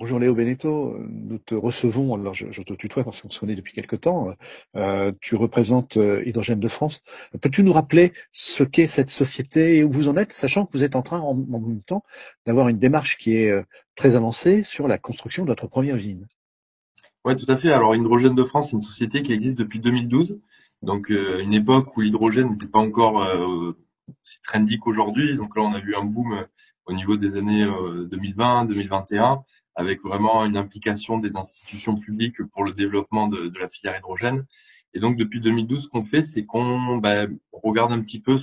bonjour Léo Beneteau, nous te recevons, alors je, te tutoie parce qu'on se connaît depuis quelque temps, euh, tu représentes euh, Hydrogène de France. Peux-tu nous rappeler ce qu'est cette société et où vous en êtes, sachant que vous êtes en train en, même temps d'avoir une démarche qui est euh, très avancée sur la construction de votre première usine? Oui, tout à fait. Alors Hydrogène de France, c'est une société qui existe depuis 2012, donc une époque où l'hydrogène n'était pas encore aussi trendy qu'aujourd'hui. Donc là, on a eu un boom au niveau des années 2020, 2021, avec vraiment une implication des institutions publiques pour le développement de, la filière hydrogène. Et donc depuis 2012, ce qu'on fait, c'est qu'on bah, regarde un petit peu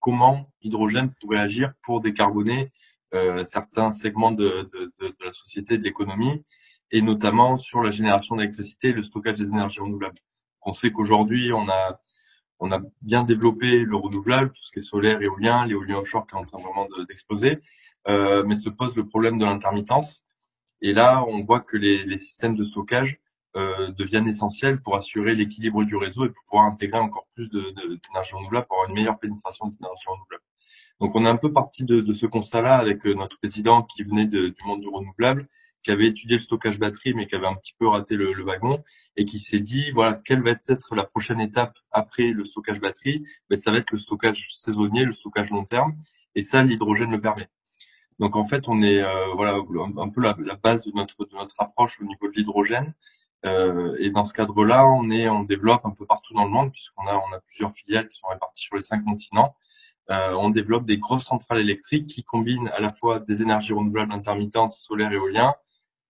comment l'hydrogène pourrait agir pour décarboner euh, certains segments de, de, la société, de l'économie, et notamment sur la génération d'électricité et le stockage des énergies renouvelables. On sait qu'aujourd'hui, on a on a bien développé le renouvelable, tout ce qui est solaire, éolien, l'éolien offshore qui est en train vraiment d'exploser, euh, mais se pose le problème de l'intermittence. Et là, on voit que les, systèmes de stockage euh, deviennent essentiels pour assurer l'équilibre du réseau et pour pouvoir intégrer encore plus d'énergie renouvelable pour avoir une meilleure pénétration des énergies renouvelables. Donc on est un peu parti de, ce constat-là avec euh, notre président qui venait du monde du renouvelable qui avait étudié le stockage batterie, mais qui avait un petit peu raté le, le wagon, et qui s'est dit, voilà, quelle va être la prochaine étape après le stockage batterie? Ben, Ça va être le stockage saisonnier, le stockage long terme, et ça, l'hydrogène le permet. Donc en fait, on est euh, voilà un, peu la, base de notre de notre approche au niveau de l'hydrogène. Euh, et dans ce cadre-là, on est on développe un peu partout dans le monde puisqu'on a on a plusieurs filiales qui sont réparties sur les cinq continents. Euh, on développe des grosses centrales électriques qui combinent à la fois des énergies renouvelables intermittentes, solaire et éolien,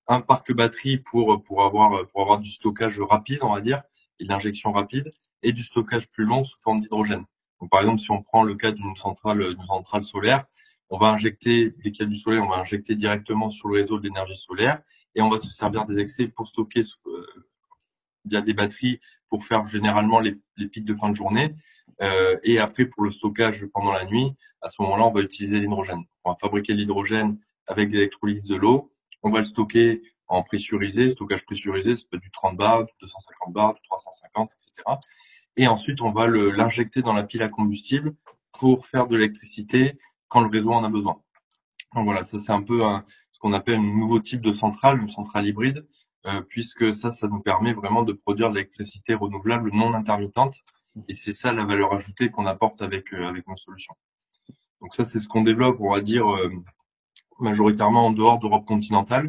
un parc batterie pour pour avoir pour avoir du stockage rapide, on va dire, et de l'injection rapide, et du stockage plus long sous forme d'hydrogène. Donc par exemple, si on prend le cas d'une centrale d'une centrale solaire, on va injecter y a du soleil, on va injecter directement sur le réseau de l'énergie solaire, et on va se servir des excès pour stocker euh, via des batteries pour faire généralement les, les pics de fin de journée. Euh, et après, pour le stockage pendant la nuit, à ce moment-là, on va utiliser l'hydrogène. On va fabriquer l'hydrogène avec l'électrolyse de l'eau on va le stocker en pressurisé, stockage pressurisé, ça peut être du 30 bar, du 250 bar, du 350, etc. Et ensuite, on va l'injecter dans la pile à combustible pour faire de l'électricité quand le réseau en a besoin. Donc voilà, ça c'est un peu ce qu'on appelle un nouveau type de centrale, une centrale hybride, euh, puisque ça, ça nous permet vraiment de produire de l'électricité renouvelable non intermittente. Et c'est ça la valeur ajoutée qu'on apporte avec euh, avec nos solutions. Donc ça, c'est ce qu'on développe, on va dire, euh, majoritairement en dehors d'Europe continentale.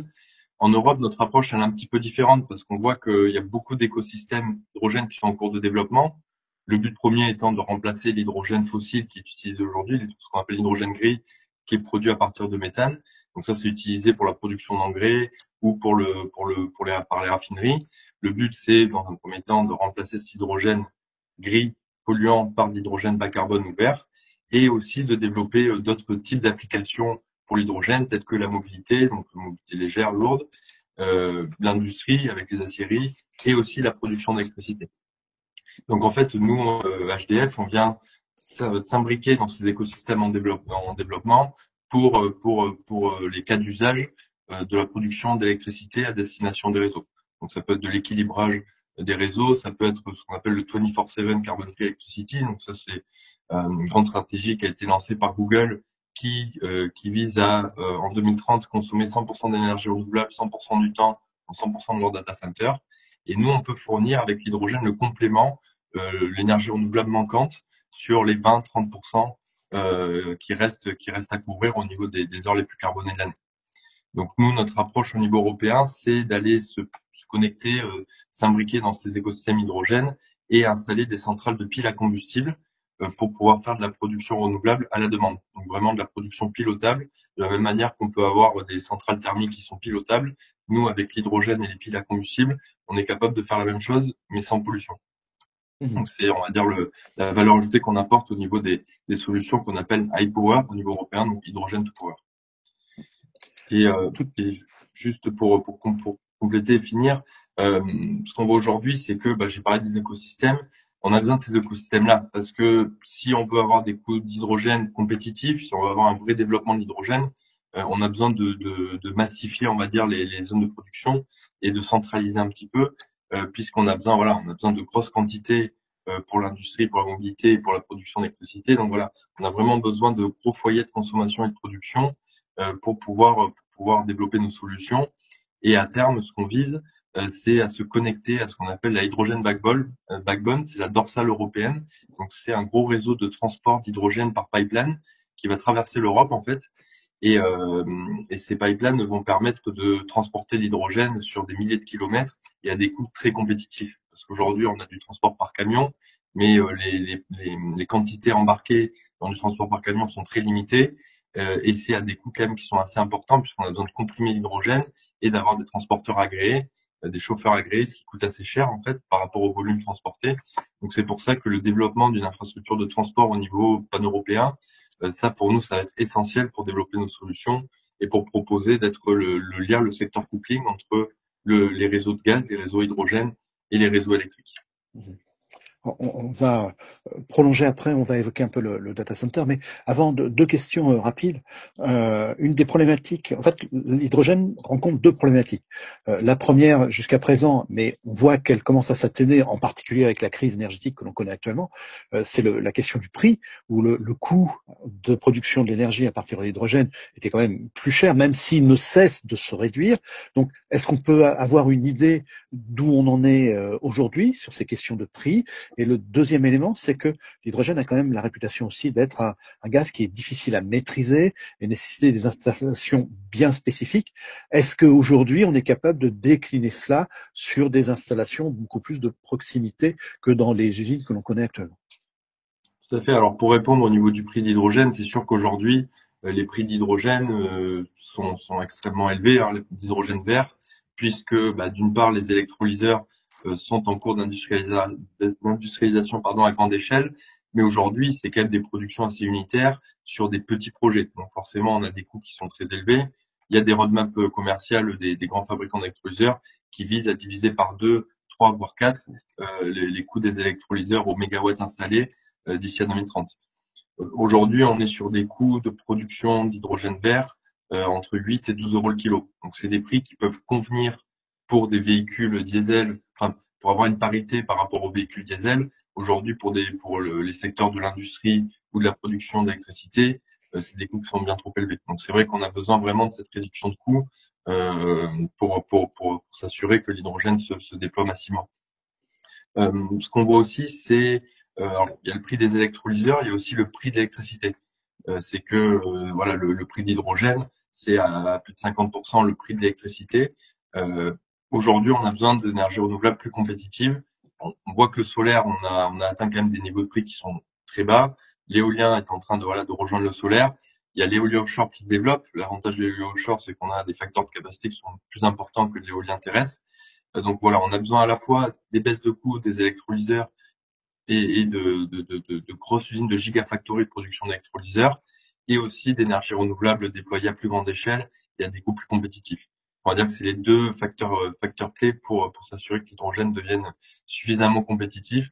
En Europe, notre approche est un petit peu différente parce qu'on voit qu'il y a beaucoup d'écosystèmes hydrogène qui sont en cours de développement. Le but premier étant de remplacer l'hydrogène fossile qui est utilisé aujourd'hui, ce qu'on appelle l'hydrogène gris, qui est produit à partir de méthane. Donc ça, c'est utilisé pour la production d'engrais ou pour le, pour le, pour les, par les raffineries. Le but, c'est, dans un premier temps, de remplacer cet hydrogène gris polluant par l'hydrogène bas carbone ou vert et aussi de développer euh, d'autres types d'applications pour l'hydrogène, peut-être que la mobilité, donc la mobilité légère, lourde, euh, l'industrie avec les aciéries et aussi la production d'électricité. Donc en fait, nous, HDF, euh, on vient s'imbriquer dans ces écosystèmes en développement, en développement pour, euh, pour, pour les cas d'usage de la production d'électricité à destination des réseaux. Donc ça peut être de l'équilibrage des réseaux, ça peut être ce qu'on appelle le 24/7 Carbon Free Electricity. Donc ça c'est une grande stratégie qui a été lancée par Google qui, euh, qui vise à, euh, en 2030, consommer 100% d'énergie renouvelable 100% du temps dans 100% de leur data center. Et nous, on peut fournir avec l'hydrogène le complément, euh, l'énergie renouvelable manquante sur les 20-30% euh, qui restent qui restent à couvrir au niveau des, des heures les plus carbonées de l'année. Donc nous, notre approche au niveau européen, c'est d'aller se, se, connecter, euh, s'imbriquer dans ces écosystèmes hydrogènes et installer des centrales de piles à combustible pour pouvoir faire de la production renouvelable à la demande. Donc vraiment de la production pilotable, de la même manière qu'on peut avoir des centrales thermiques qui sont pilotables. Nous, avec l'hydrogène et les piles à combustible, on est capable de faire la même chose, mais sans pollution. Mmh. Donc c'est, on va dire, le, la valeur ajoutée qu'on apporte au niveau des, des solutions qu'on appelle high power au niveau européen, donc hydrogène to power. Et, euh, et juste pour, pour, pour, compléter et finir, euh, ce qu'on voit aujourd'hui, c'est que bah, j'ai parlé des écosystèmes on a besoin de ces écosystèmes-là parce que si on veut avoir des coûts d'hydrogène compétitifs, si on veut avoir un vrai développement de l'hydrogène, euh, on a besoin de, de, de, massifier, on va dire, les, les, zones de production et de centraliser un petit peu, euh, puisqu'on a besoin, voilà, on a besoin de grosses quantités euh, pour l'industrie, pour la mobilité pour la production d'électricité. Donc voilà, on a vraiment besoin de gros foyers de consommation et de production pour pouvoir pour pouvoir développer nos solutions Et à terme, ce qu'on vise, c'est à se connecter à ce qu'on appelle la hydrogène backbone. backbone, c'est la dorsale européenne. Donc c'est un gros réseau de transport d'hydrogène par pipeline qui va traverser l'Europe en fait. Et, et, ces pipelines vont permettre de transporter l'hydrogène sur des milliers de kilomètres et à des coûts très compétitifs. Parce qu'aujourd'hui, on a du transport par camion, mais les, les, les, les, quantités embarquées dans du transport par camion sont très limitées. Euh, et c'est à des coûts quand même qui sont assez importants puisqu'on a besoin de comprimer l'hydrogène et d'avoir des transporteurs agréés, euh, des chauffeurs agréés, ce qui coûte assez cher en fait par rapport au volume transporté. Donc c'est pour ça que le développement d'une infrastructure de transport au niveau pan-européen, euh, ça pour nous ça va être essentiel pour développer nos solutions et pour proposer d'être le, lien, le secteur coupling entre le, les réseaux de gaz, les réseaux hydrogène et les réseaux électriques. Mmh on, va euh, prolonger après, on va évoquer un peu le, data center, mais avant deux questions euh, rapides. Euh, une des problématiques, en fait, l'hydrogène rencontre deux problématiques. la première, jusqu'à présent, mais on voit qu'elle commence à s'atténuer, en particulier avec la crise énergétique que l'on connaît actuellement, c'est la question du prix, où le, coût de production de l'énergie à partir de l'hydrogène était quand même plus cher, même s'il ne cesse de se réduire. Donc, est-ce qu'on peut avoir une idée d'où on en est aujourd'hui sur ces questions de prix? Et le deuxième élément, c'est que l'hydrogène a quand même la réputation aussi d'être un, gaz qui est difficile à maîtriser et nécessiter des installations bien spécifiques. Est-ce qu'aujourd'hui, on est capable de décliner cela sur des installations beaucoup plus de proximité que dans les usines que l'on connaît actuellement? Tout à fait. Alors pour répondre au niveau du prix d'hydrogène, c'est sûr qu'aujourd'hui, euh, les prix d'hydrogène euh, sont, extrêmement élevés, hein, d'hydrogène vert, puisque bah, d'une part les électrolyseurs sont en cours d'industrialisation pardon, à grande échelle. Mais aujourd'hui, c'est quand même des productions assez unitaires sur des petits projets. Donc forcément, on a des coûts qui sont très élevés. Il y a des roadmaps euh, commerciales des, grands fabricants d'électrolyseurs qui visent à diviser par deux, trois, voire quatre euh, les, les, coûts des électrolyseurs au mégawatt installé euh, d'ici à 2030. Aujourd'hui, on est sur des coûts de production d'hydrogène vert entre 8 et 12 euros le kilo. Donc, c'est des prix qui peuvent convenir pour des véhicules diesel, enfin, pour avoir une parité par rapport aux véhicules diesel. Aujourd'hui, pour des, pour les secteurs de l'industrie ou de la production d'électricité, euh, c'est des coûts qui sont bien trop élevés. Donc, c'est vrai qu'on a besoin vraiment de cette réduction de coûts euh, pour, pour, pour, s'assurer que l'hydrogène se, se, déploie massivement. Euh, ce qu'on voit aussi, c'est euh, il y a le prix des électrolyseurs, il y a aussi le prix de l'électricité. Euh, c'est que euh, voilà le, le prix d'hydrogène, c'est à, plus de 50% le prix de l'électricité. Euh, Aujourd'hui, on a besoin d'énergie renouvelable plus compétitive. On, voit que le solaire, on a, on a atteint quand même des niveaux de prix qui sont très bas. L'éolien est en train de, voilà, de rejoindre le solaire. Il y a l'éolien offshore qui se développe. L'avantage de l'éolien offshore, c'est qu'on a des facteurs de capacité qui sont plus importants que l'éolien terrestre. Euh, donc voilà, on a besoin à la fois des baisses de coûts des électrolyseurs et, de, de, de, de, grosses usines de gigafactories de production d'électrolyseurs et aussi d'énergie renouvelable déployée à plus grande échelle et à des coûts plus compétitifs on va dire que c'est les deux facteurs, euh, facteurs clés pour, pour s'assurer que l'hydrogène devienne suffisamment compétitif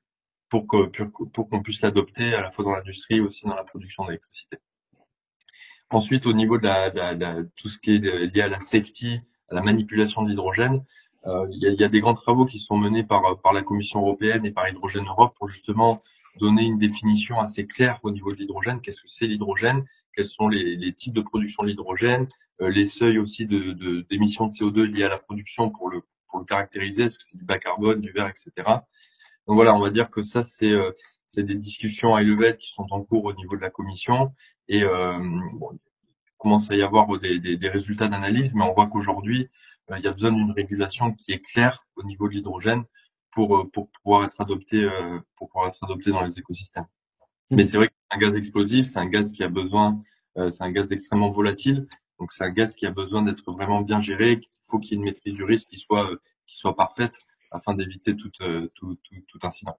pour que pour, qu'on puisse l'adopter à la fois dans l'industrie et aussi dans la production d'électricité. Ensuite, au niveau de, la, tout ce qui est lié à la safety, à la manipulation de l'hydrogène, euh, il, y a, il, y a, des grands travaux qui sont menés par, par la Commission européenne et par Hydrogène Europe pour justement donner une définition assez claire au niveau de l'hydrogène. Qu'est-ce que c'est l'hydrogène? Quels sont les, types de production de l'hydrogène? Euh, Les seuils aussi d'émissions de, CO2 liées à la production pour le, pour le caractériser. Est-ce que c'est du bas carbone, du vert, etc. Donc voilà, on va dire que ça, c'est euh, c'est des discussions à level qui sont en cours au niveau de la commission. Et euh, bon, il commence à y avoir des, des, des résultats d'analyse, mais on voit qu'aujourd'hui, euh, il y a besoin d'une régulation qui est claire au niveau de l'hydrogène pour, euh, pour pouvoir être adopté euh, pour pouvoir être adopté dans les écosystèmes. Mmh. Mais c'est vrai qu'un gaz explosif, c'est un gaz qui a besoin, c'est un gaz extrêmement volatile, donc c'est un gaz qui a besoin d'être vraiment bien géré. Il faut qu'il y ait une maîtrise du risque qui soit qui soit parfaite afin d'éviter tout, tout, tout, tout incident.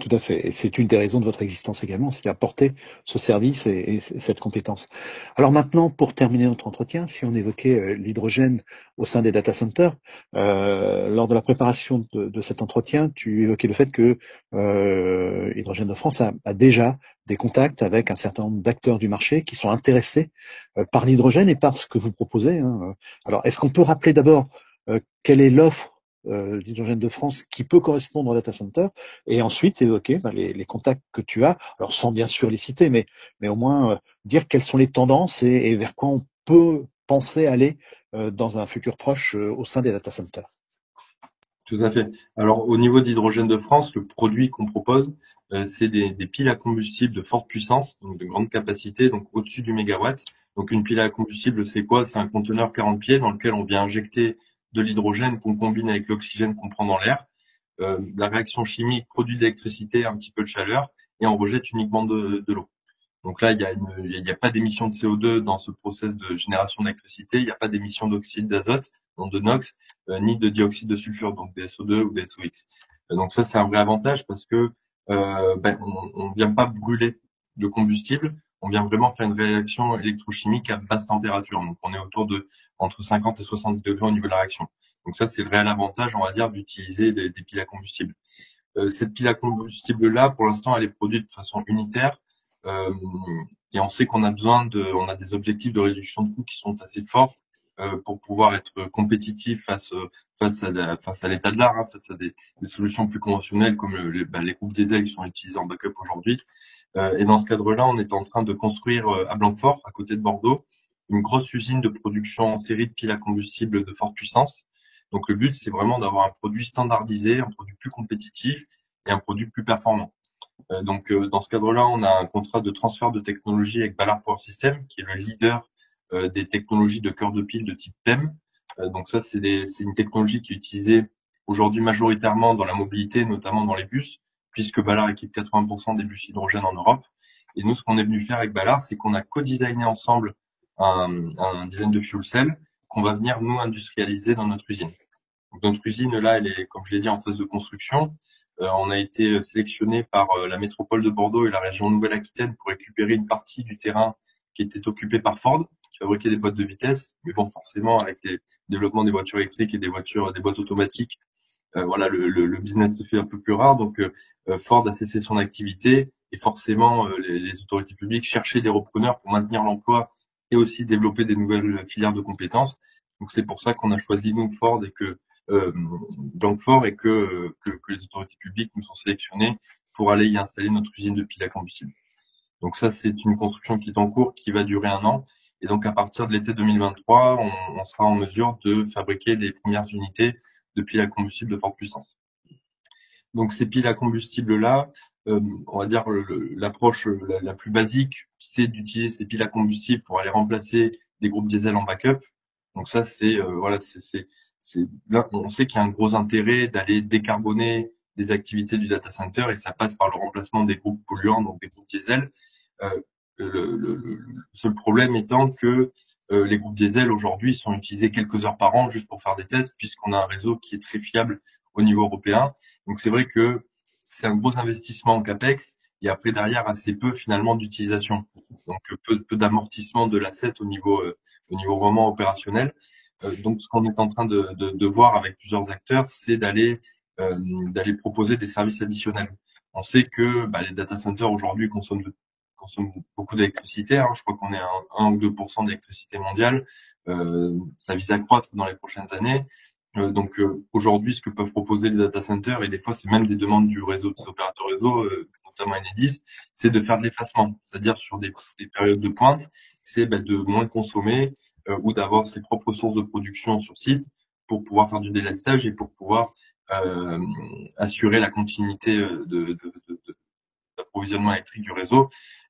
Tout à fait. C'est une des raisons de votre existence également, c'est d'apporter ce service et, cette compétence. Alors maintenant, pour terminer notre entretien, si on évoquait euh, l'hydrogène au sein des data centers, euh, lors de la préparation de, cet entretien, tu évoquais le fait que euh, Hydrogène de France a, déjà des contacts avec un certain nombre d'acteurs du marché qui sont intéressés euh, par l'hydrogène et par ce que vous proposez. Hein. Alors, est-ce qu'on peut rappeler d'abord quelle est l'offre euh, l'hydrogène de France qui peut correspondre au data center, et ensuite évoquer bah, les, contacts que tu as, alors sans bien sûr les citer, mais, mais au moins euh, dire quelles sont les tendances et, vers quoi on peut penser aller dans un futur proche au sein des data centers. Tout à fait. Alors au niveau d'Hydrogène de France, le produit qu'on propose, c'est des, des, piles à combustible de forte puissance, donc de grande capacité, donc au-dessus du mégawatt. Donc une pile à combustible, c'est quoi? C'est un conteneur 40 pieds dans lequel on vient injecter de l'hydrogène qu'on combine avec l'oxygène qu'on prend dans l'air. Euh, la réaction chimique produit de l'électricité, un petit peu de chaleur, et on rejette uniquement de, l'eau. Donc là, il n'y a, a, pas d'émission de CO2 dans ce process de génération d'électricité, il n'y a pas d'émission d'oxyde d'azote, donc de NOx, euh, ni de dioxyde de sulfure, donc des SO2 ou des SOX. Euh, donc ça, c'est un vrai avantage parce que ben, on ne vient pas brûler de combustible, on vient vraiment faire une réaction électrochimique à basse température. Donc on est autour de entre 50 et 70 degrés au niveau de la réaction. Donc ça c'est le réel avantage, on va dire, d'utiliser des, piles à combustible. Euh, cette pile à combustible là, pour l'instant, elle est produite de façon unitaire. Euh, et on sait qu'on a besoin de, on a des objectifs de réduction de coûts qui sont assez forts euh, pour pouvoir être compétitif face face à face à l'état de l'art, hein, face à des, solutions plus conventionnelles comme les, bah, les groupes diesel qui sont utilisés en backup aujourd'hui. Euh, et dans ce cadre-là, on est en train de construire euh, à Blanquefort, à côté de Bordeaux, une grosse usine de production en série de piles à combustible de forte puissance. Donc le but, c'est vraiment d'avoir un produit standardisé, un produit plus compétitif et un produit plus performant. Euh, donc dans ce cadre-là, on a un contrat de transfert de technologie avec Ballard Power System, qui est le leader des technologies de cœur de pile de type PEM. donc ça, c'est une technologie qui est utilisée aujourd'hui majoritairement dans la mobilité, notamment dans les bus, puisque Ballard équipe 80% des bus hydrogène en Europe. Et nous, ce qu'on est venu faire avec Ballard, c'est qu'on a co-designé ensemble un, un, design de fuel cell qu'on va venir nous industrialiser dans notre usine. Donc, notre usine là, elle est, comme je l'ai dit, en phase de construction. Euh, on a été sélectionné par euh, la métropole de Bordeaux et la région Nouvelle-Aquitaine pour récupérer une partie du terrain qui était occupé par Ford, qui fabriquait des boîtes de vitesse. Mais bon, forcément, avec le développement des voitures électriques et des voitures, des boîtes automatiques, voilà, le, le, business se fait un peu plus rare. Donc, euh, euh, Ford a cessé son activité et forcément, les, les, autorités publiques cherchaient des repreneurs pour maintenir l'emploi et aussi développer des nouvelles filières de compétences. Donc, c'est pour ça qu'on a choisi nous Ford et que euh, Ford et que, que, que, les autorités publiques nous sont sélectionnées pour aller y installer notre usine de piles à combustible. Donc ça, c'est une construction qui est en cours, qui va durer un an. Et donc à partir de l'été 2023, on, on, sera en mesure de fabriquer les premières unités de piles à combustible de forte puissance. Donc ces piles à combustible là, euh, on va dire l'approche la, plus basique, c'est d'utiliser ces piles à combustible pour aller remplacer des groupes diesel en backup. Donc ça c'est euh, voilà c'est là on sait qu'il y a un gros intérêt d'aller décarboner des activités du data center et ça passe par le remplacement des groupes polluants donc des groupes diesel. Euh, le, le, le, seul problème étant que euh, les groupes diesel aujourd'hui sont utilisés quelques heures par an juste pour faire des tests, puisqu'on a un réseau qui est très fiable au niveau européen. Donc c'est vrai que c'est un gros investissement en capex et après derrière assez peu finalement d'utilisation. Donc peu, peu d'amortissement de l'asset au niveau euh, au niveau vraiment opérationnel. Euh, donc ce qu'on est en train de, de, de, voir avec plusieurs acteurs, c'est d'aller d'aller proposer des services additionnels. On sait que bah, les data centers aujourd'hui consomment de consomme beaucoup d'électricité. Hein. Je crois qu'on est à 1 ou 2% d'électricité mondiale. Euh, ça vise à croître dans les prochaines années. Euh, donc euh, aujourd'hui, ce que peuvent proposer les data centers, et des fois c'est même des demandes du réseau des opérateurs réseau, notamment Enedis, c'est de faire de l'effacement, c'est-à-dire sur des, périodes de pointe, c'est ben, de moins consommer ou d'avoir ses propres sources de production sur site pour pouvoir faire du délestage et pour pouvoir assurer la continuité de, de, d'approvisionnement électrique du réseau.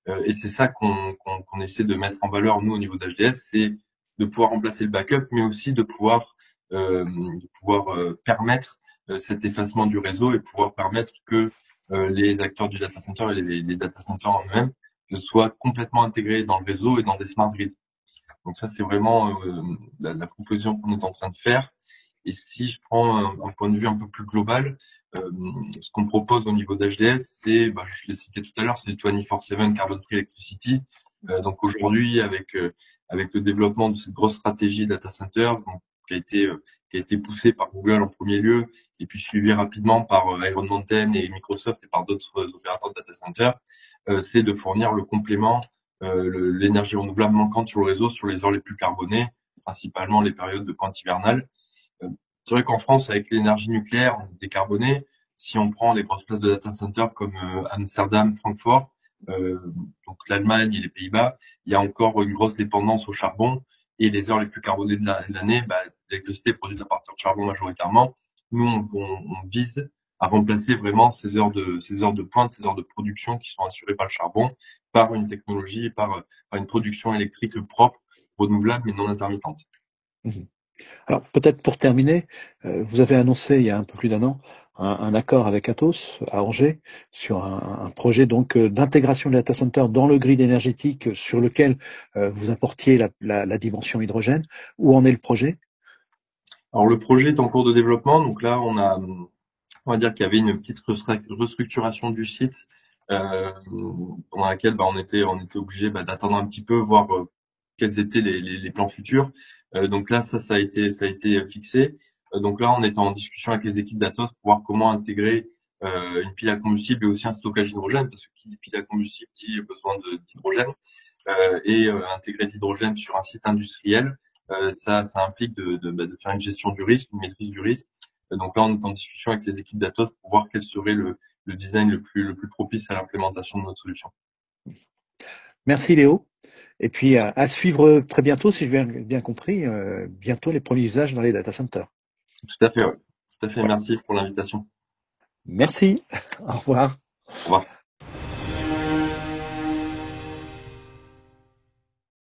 Euh, et c'est ça qu'on essaie de mettre en valeur, nous, au niveau d'HDS, c'est de pouvoir remplacer le backup, mais aussi de pouvoir, euh, de pouvoir euh, permettre cet effacement du réseau et pouvoir permettre que les acteurs du data center et les, data centers en eux-mêmes soient complètement intégrés dans le réseau et dans des smart grids. Donc ça, c'est vraiment la, proposition qu'on est en train de faire. Et si je prends un, point de vue un peu plus global, ce qu'on propose au niveau d'HDS, c'est, bah, je l'ai cité tout à l'heure, c'est 24/7 Carbon Free Electricity. Euh, donc aujourd'hui, avec euh, avec le développement de cette grosse stratégie data center, donc, qui a été qui a été poussée par Google en premier lieu, et puis suivie rapidement par Iron Mountain et Microsoft et par d'autres opérateurs de data center, c'est de fournir le complément, l'énergie renouvelable manquante sur le réseau sur les heures les plus carbonées, principalement les périodes de pointe hivernale. C'est vrai qu'en France, avec l'énergie nucléaire décarbonée, si on prend les grosses places de data center comme euh, Amsterdam, Francfort, euh, donc l'Allemagne et les Pays-Bas, il y a encore une grosse dépendance au charbon et les heures les plus carbonées de l'année, bah, l'électricité produite à partir de charbon majoritairement. Nous, on, on, vise à remplacer vraiment ces heures de ces heures de pointe, ces heures de production qui sont assurées par le charbon, par une technologie, par, par une production électrique propre, renouvelable mais non intermittente. Mmh. Alors peut-être pour terminer, euh, vous avez annoncé il y a un peu plus d'un an un, accord avec Atos à Angers sur un, projet donc euh, d'intégration des data centers dans le grid énergétique sur lequel euh, vous apportiez la, dimension hydrogène. Où en est le projet? Alors le projet est en cours de développement. Donc là, on a, on va dire qu'il y avait une petite restructuration du site dans laquelle bah, on était, on était obligé bah, d'attendre un petit peu, voir quels étaient les, plans futurs. donc là, ça, ça a été, ça a été fixé. Euh, donc là, on est en discussion avec les équipes d'Atos pour voir comment intégrer euh, une pile à combustible et aussi un stockage d'hydrogène, parce que qui dit pile à combustible dit besoin d'hydrogène, euh, et intégrer de l'hydrogène sur un site industriel, ça, ça implique de, de, bah, de, faire une gestion du risque, une maîtrise du risque. donc là, on est en discussion avec les équipes d'Atos pour voir quel serait le, le design le plus, le plus propice à l'implémentation de notre solution. Merci Léo. Et puis à, suivre très bientôt, si j'ai bien, bien compris, bientôt les premiers usages dans les data centers. Tout à fait, oui. Tout à fait. Merci pour l'invitation. Merci. Au revoir. Au revoir.